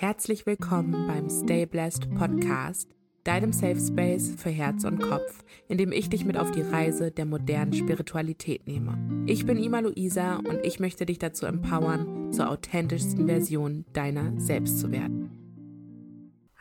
Herzlich willkommen beim Stay Blessed Podcast, deinem Safe Space für Herz und Kopf, in dem ich dich mit auf die Reise der modernen Spiritualität nehme. Ich bin Ima Luisa und ich möchte dich dazu empowern, zur authentischsten Version deiner selbst zu werden.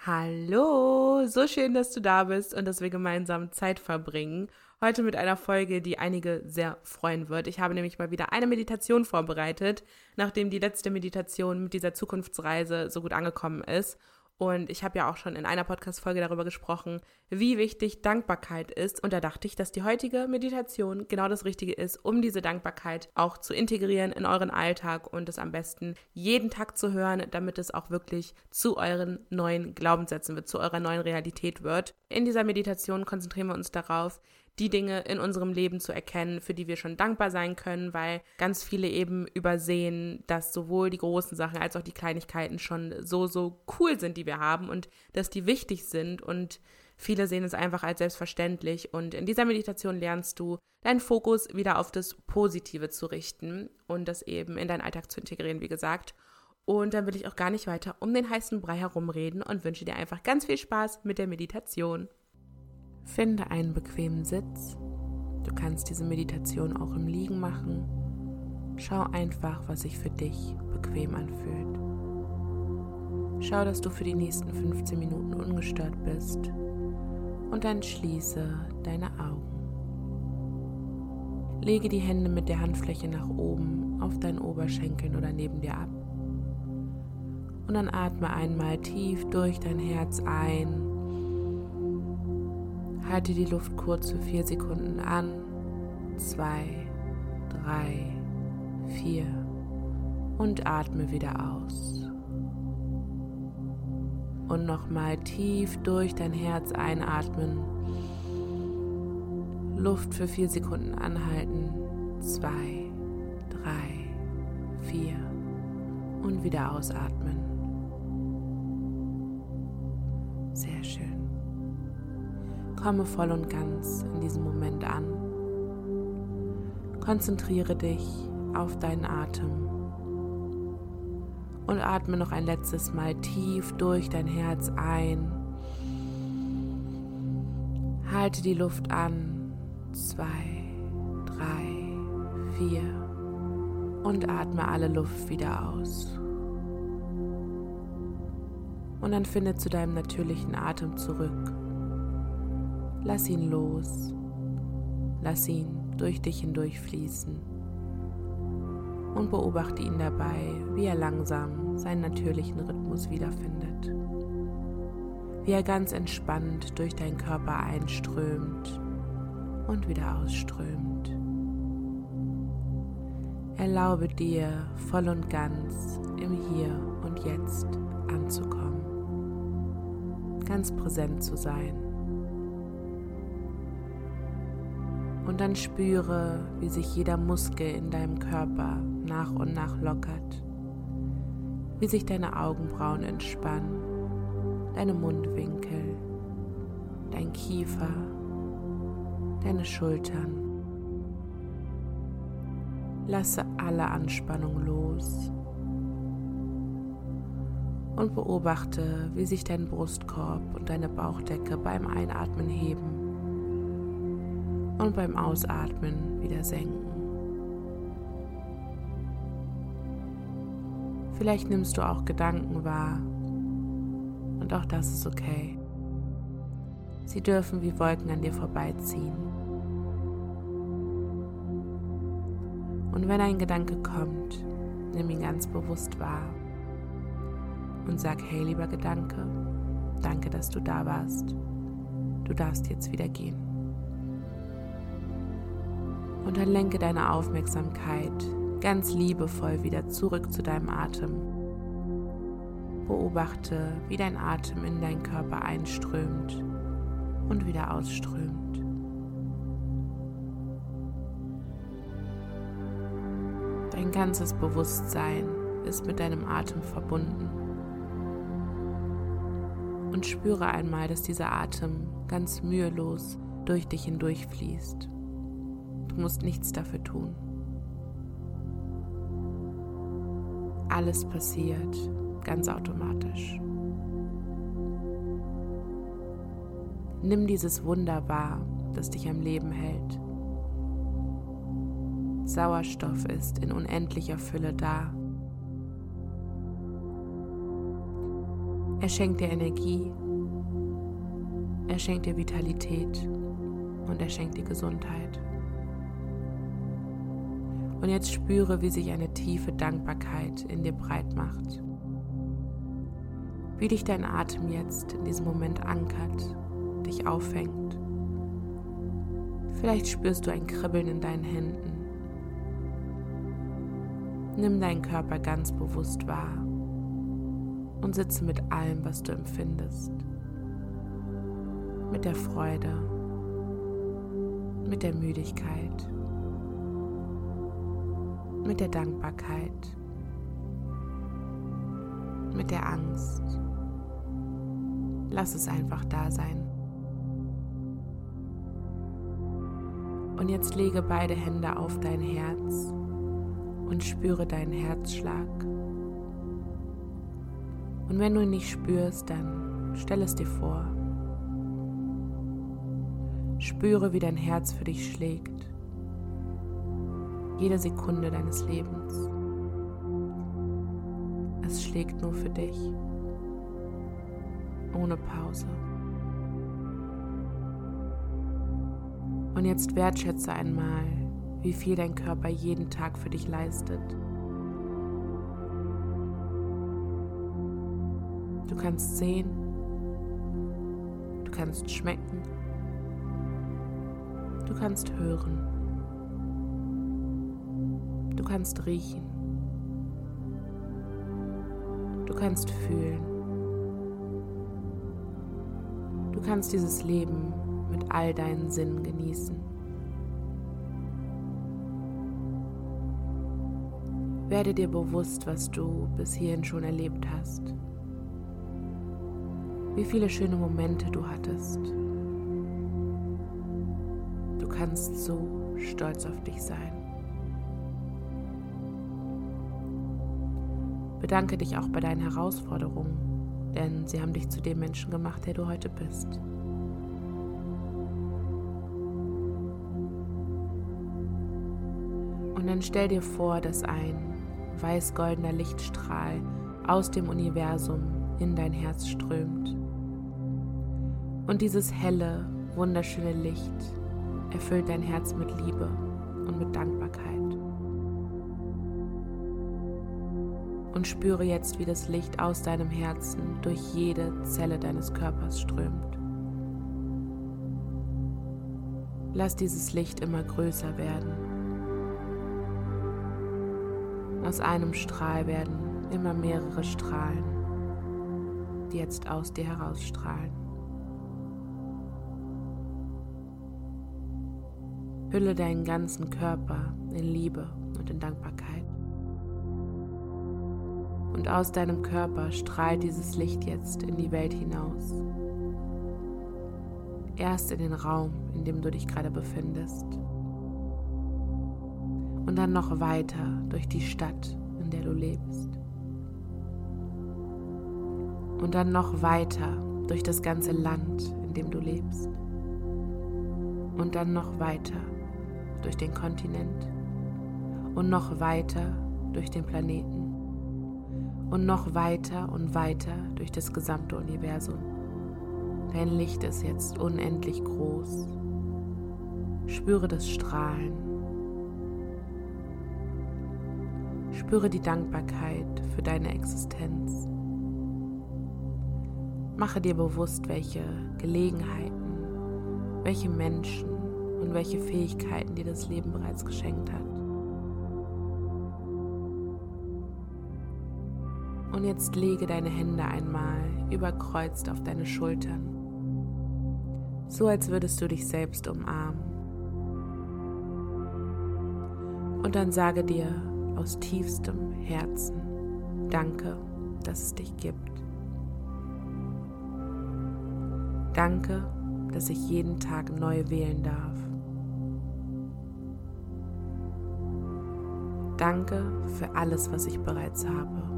Hallo, so schön, dass du da bist und dass wir gemeinsam Zeit verbringen. Heute mit einer Folge, die einige sehr freuen wird. Ich habe nämlich mal wieder eine Meditation vorbereitet, nachdem die letzte Meditation mit dieser Zukunftsreise so gut angekommen ist. Und ich habe ja auch schon in einer Podcast-Folge darüber gesprochen, wie wichtig Dankbarkeit ist. Und da dachte ich, dass die heutige Meditation genau das Richtige ist, um diese Dankbarkeit auch zu integrieren in euren Alltag und es am besten jeden Tag zu hören, damit es auch wirklich zu euren neuen Glaubenssätzen wird, zu eurer neuen Realität wird. In dieser Meditation konzentrieren wir uns darauf, die Dinge in unserem Leben zu erkennen, für die wir schon dankbar sein können, weil ganz viele eben übersehen, dass sowohl die großen Sachen als auch die Kleinigkeiten schon so, so cool sind, die wir haben und dass die wichtig sind und viele sehen es einfach als selbstverständlich und in dieser Meditation lernst du deinen Fokus wieder auf das Positive zu richten und das eben in deinen Alltag zu integrieren, wie gesagt. Und dann will ich auch gar nicht weiter um den heißen Brei herumreden und wünsche dir einfach ganz viel Spaß mit der Meditation. Finde einen bequemen Sitz. Du kannst diese Meditation auch im Liegen machen. Schau einfach, was sich für dich bequem anfühlt. Schau, dass du für die nächsten 15 Minuten ungestört bist und dann schließe deine Augen. Lege die Hände mit der Handfläche nach oben auf deinen Oberschenkeln oder neben dir ab. Und dann atme einmal tief durch dein Herz ein Halte die Luft kurz für vier Sekunden an. Zwei, drei, vier. Und atme wieder aus. Und nochmal tief durch dein Herz einatmen. Luft für vier Sekunden anhalten. Zwei, drei, vier. Und wieder ausatmen. Sehr schön. Komme voll und ganz in diesem Moment an. Konzentriere dich auf deinen Atem und atme noch ein letztes Mal tief durch dein Herz ein. Halte die Luft an. Zwei, drei, vier. Und atme alle Luft wieder aus. Und dann finde zu deinem natürlichen Atem zurück. Lass ihn los. Lass ihn durch dich hindurch fließen. Und beobachte ihn dabei, wie er langsam seinen natürlichen Rhythmus wiederfindet. Wie er ganz entspannt durch deinen Körper einströmt und wieder ausströmt. Erlaube dir voll und ganz im Hier und Jetzt anzukommen, ganz präsent zu sein. Und dann spüre, wie sich jeder Muskel in deinem Körper nach und nach lockert, wie sich deine Augenbrauen entspannen, deine Mundwinkel, dein Kiefer, deine Schultern. Lasse alle Anspannung los. Und beobachte, wie sich dein Brustkorb und deine Bauchdecke beim Einatmen heben und beim Ausatmen wieder senken. Vielleicht nimmst du auch Gedanken wahr und auch das ist okay. Sie dürfen wie Wolken an dir vorbeiziehen. Und wenn ein Gedanke kommt, nimm ihn ganz bewusst wahr und sag, hey lieber Gedanke, danke, dass du da warst. Du darfst jetzt wieder gehen. Und dann lenke deine Aufmerksamkeit ganz liebevoll wieder zurück zu deinem Atem. Beobachte, wie dein Atem in deinen Körper einströmt und wieder ausströmt. Dein ganzes Bewusstsein ist mit deinem Atem verbunden. Und spüre einmal, dass dieser Atem ganz mühelos durch dich hindurch Du musst nichts dafür tun. Alles passiert ganz automatisch. Nimm dieses Wunder wahr, das dich am Leben hält. Sauerstoff ist in unendlicher Fülle da. Er schenkt dir Energie, er schenkt dir Vitalität und er schenkt dir Gesundheit. Und jetzt spüre, wie sich eine tiefe Dankbarkeit in dir breit macht. Wie dich dein Atem jetzt in diesem Moment ankert, dich auffängt. Vielleicht spürst du ein Kribbeln in deinen Händen. Nimm deinen Körper ganz bewusst wahr und sitze mit allem, was du empfindest. Mit der Freude, mit der Müdigkeit, mit der Dankbarkeit, mit der Angst. Lass es einfach da sein. Und jetzt lege beide Hände auf dein Herz und spüre deinen Herzschlag. Und wenn du ihn nicht spürst, dann stell es dir vor. Spüre, wie dein Herz für dich schlägt jede Sekunde deines Lebens. Es schlägt nur für dich, ohne Pause. Und jetzt wertschätze einmal, wie viel dein Körper jeden Tag für dich leistet. Du kannst sehen, du kannst schmecken, du kannst hören. Du kannst riechen. Du kannst fühlen. Du kannst dieses Leben mit all deinen Sinnen genießen. Werde dir bewusst, was du bis hierhin schon erlebt hast. Wie viele schöne Momente du hattest. Du kannst so stolz auf dich sein. Bedanke dich auch bei deinen Herausforderungen, denn sie haben dich zu dem Menschen gemacht, der du heute bist. Und dann stell dir vor, dass ein weiß-goldener Lichtstrahl aus dem Universum in dein Herz strömt. Und dieses helle, wunderschöne Licht erfüllt dein Herz mit Liebe und mit Dankbarkeit. Und spüre jetzt, wie das Licht aus deinem Herzen durch jede Zelle deines Körpers strömt. Lass dieses Licht immer größer werden. Aus einem Strahl werden immer mehrere Strahlen, die jetzt aus dir herausstrahlen. Hülle deinen ganzen Körper in Liebe und in Dankbarkeit und aus deinem Körper strahlt dieses Licht jetzt in die Welt hinaus. Erst in den Raum, in dem du dich gerade befindest. Und dann noch weiter durch die Stadt, in der du lebst. Und dann noch weiter durch das ganze Land, in dem du lebst. Und dann noch weiter durch den Kontinent. Und noch weiter durch den Planeten und noch weiter und weiter durch das gesamte Universum. Dein Licht ist jetzt unendlich groß. Spüre das Strahlen. Spüre die Dankbarkeit für deine Existenz. Mache dir bewusst, welche Gelegenheiten, welche Menschen und welche Fähigkeiten dir das Leben bereits geschenkt hat. Und jetzt lege deine Hände einmal überkreuzt auf deine Schultern, so als würdest du dich selbst umarmen. Und dann sage dir aus tiefstem Herzen, danke, dass es dich gibt. Danke, dass ich jeden Tag neu wählen darf. Danke für alles, was ich bereits habe.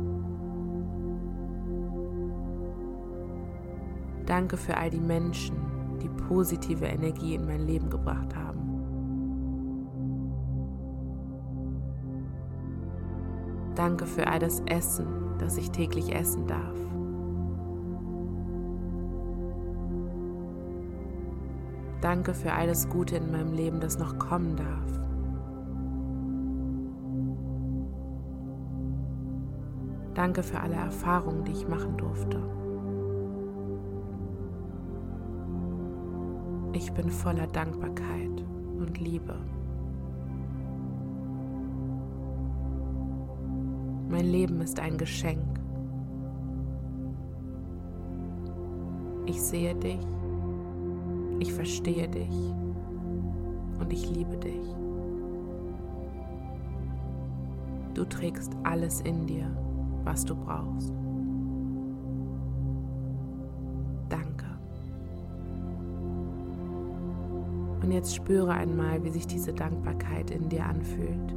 Danke für all die Menschen, die positive Energie in mein Leben gebracht haben. Danke für all das Essen, das ich täglich essen darf. Danke für alles Gute in meinem Leben, das noch kommen darf. Danke für alle Erfahrungen, die ich machen durfte. Ich bin voller Dankbarkeit und Liebe. Mein Leben ist ein Geschenk. Ich sehe dich ich verstehe dich und ich liebe dich. Du trägst alles in dir, was du brauchst. Und jetzt spüre einmal, wie sich diese Dankbarkeit in dir anfühlt.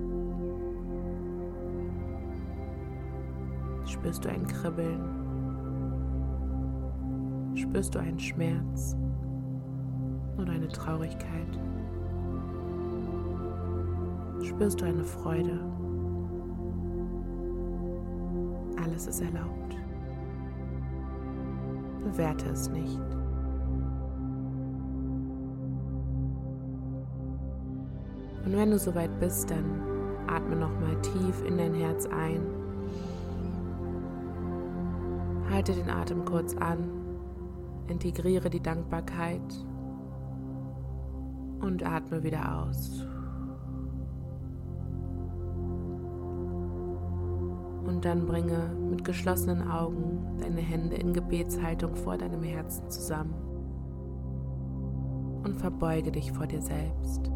Spürst du ein Kribbeln? Spürst du einen Schmerz? oder eine Traurigkeit? Spürst du eine Freude? Alles ist erlaubt. Bewerte es nicht. Und wenn du soweit bist, dann atme nochmal tief in dein Herz ein. Halte den Atem kurz an. Integriere die Dankbarkeit und atme wieder aus. Und dann bringe mit geschlossenen Augen deine Hände in Gebetshaltung vor deinem Herzen zusammen und verbeuge dich vor dir selbst.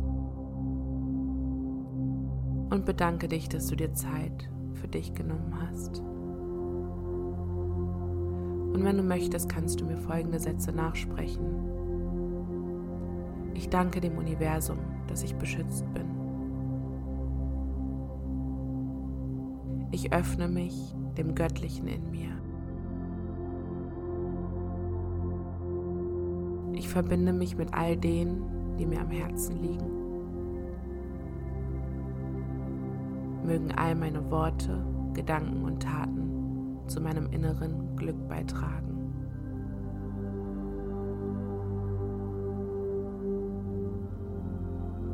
Und bedanke dich, dass du dir Zeit für dich genommen hast. Und wenn du möchtest, kannst du mir folgende Sätze nachsprechen. Ich danke dem Universum, dass ich beschützt bin. Ich öffne mich dem Göttlichen in mir. Ich verbinde mich mit all denen, die mir am Herzen liegen. Mögen all meine Worte, Gedanken und Taten zu meinem inneren Glück beitragen.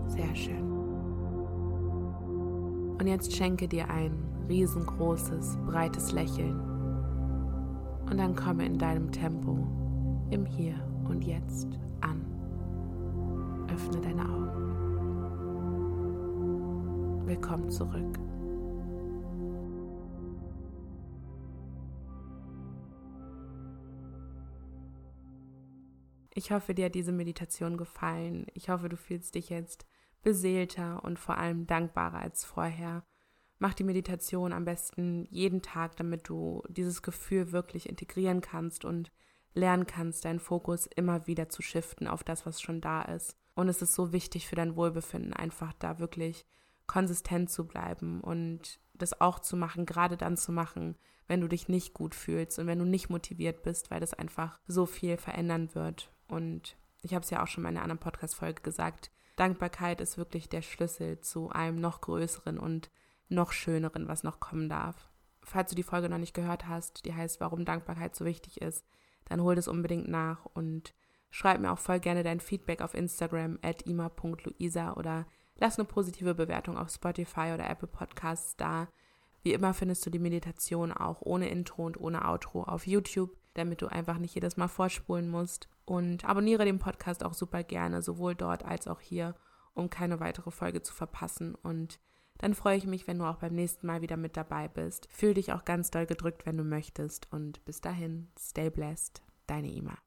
Sehr schön. Und jetzt schenke dir ein riesengroßes, breites Lächeln. Und dann komme in deinem Tempo im Hier und Jetzt an. Öffne deine Augen. Willkommen zurück. Ich hoffe, dir hat diese Meditation gefallen. Ich hoffe, du fühlst dich jetzt beseelter und vor allem dankbarer als vorher. Mach die Meditation am besten jeden Tag, damit du dieses Gefühl wirklich integrieren kannst und lernen kannst, deinen Fokus immer wieder zu shiften auf das, was schon da ist. Und es ist so wichtig für dein Wohlbefinden, einfach da wirklich konsistent zu bleiben und das auch zu machen, gerade dann zu machen, wenn du dich nicht gut fühlst und wenn du nicht motiviert bist, weil das einfach so viel verändern wird. Und ich habe es ja auch schon in einer anderen Podcast-Folge gesagt, Dankbarkeit ist wirklich der Schlüssel zu einem noch größeren und noch schöneren, was noch kommen darf. Falls du die Folge noch nicht gehört hast, die heißt, warum Dankbarkeit so wichtig ist, dann hol das unbedingt nach und schreib mir auch voll gerne dein Feedback auf Instagram at ima.luisa oder lass eine positive Bewertung auf Spotify oder Apple Podcasts da. Wie immer findest du die Meditation auch ohne Intro und ohne Outro auf YouTube, damit du einfach nicht jedes Mal vorspulen musst. Und abonniere den Podcast auch super gerne, sowohl dort als auch hier, um keine weitere Folge zu verpassen. Und dann freue ich mich, wenn du auch beim nächsten Mal wieder mit dabei bist. Fühl dich auch ganz doll gedrückt, wenn du möchtest. Und bis dahin, stay blessed, deine Ima.